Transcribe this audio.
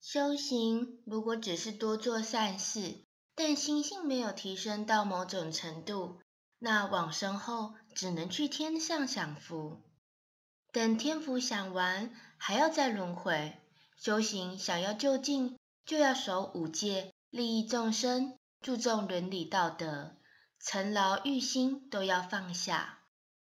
修行如果只是多做善事，但心性没有提升到某种程度，那往生后只能去天上享福。等天福享完，还要再轮回。修行想要就近，就要守五戒，利益众生，注重伦理道德，尘劳欲心都要放下。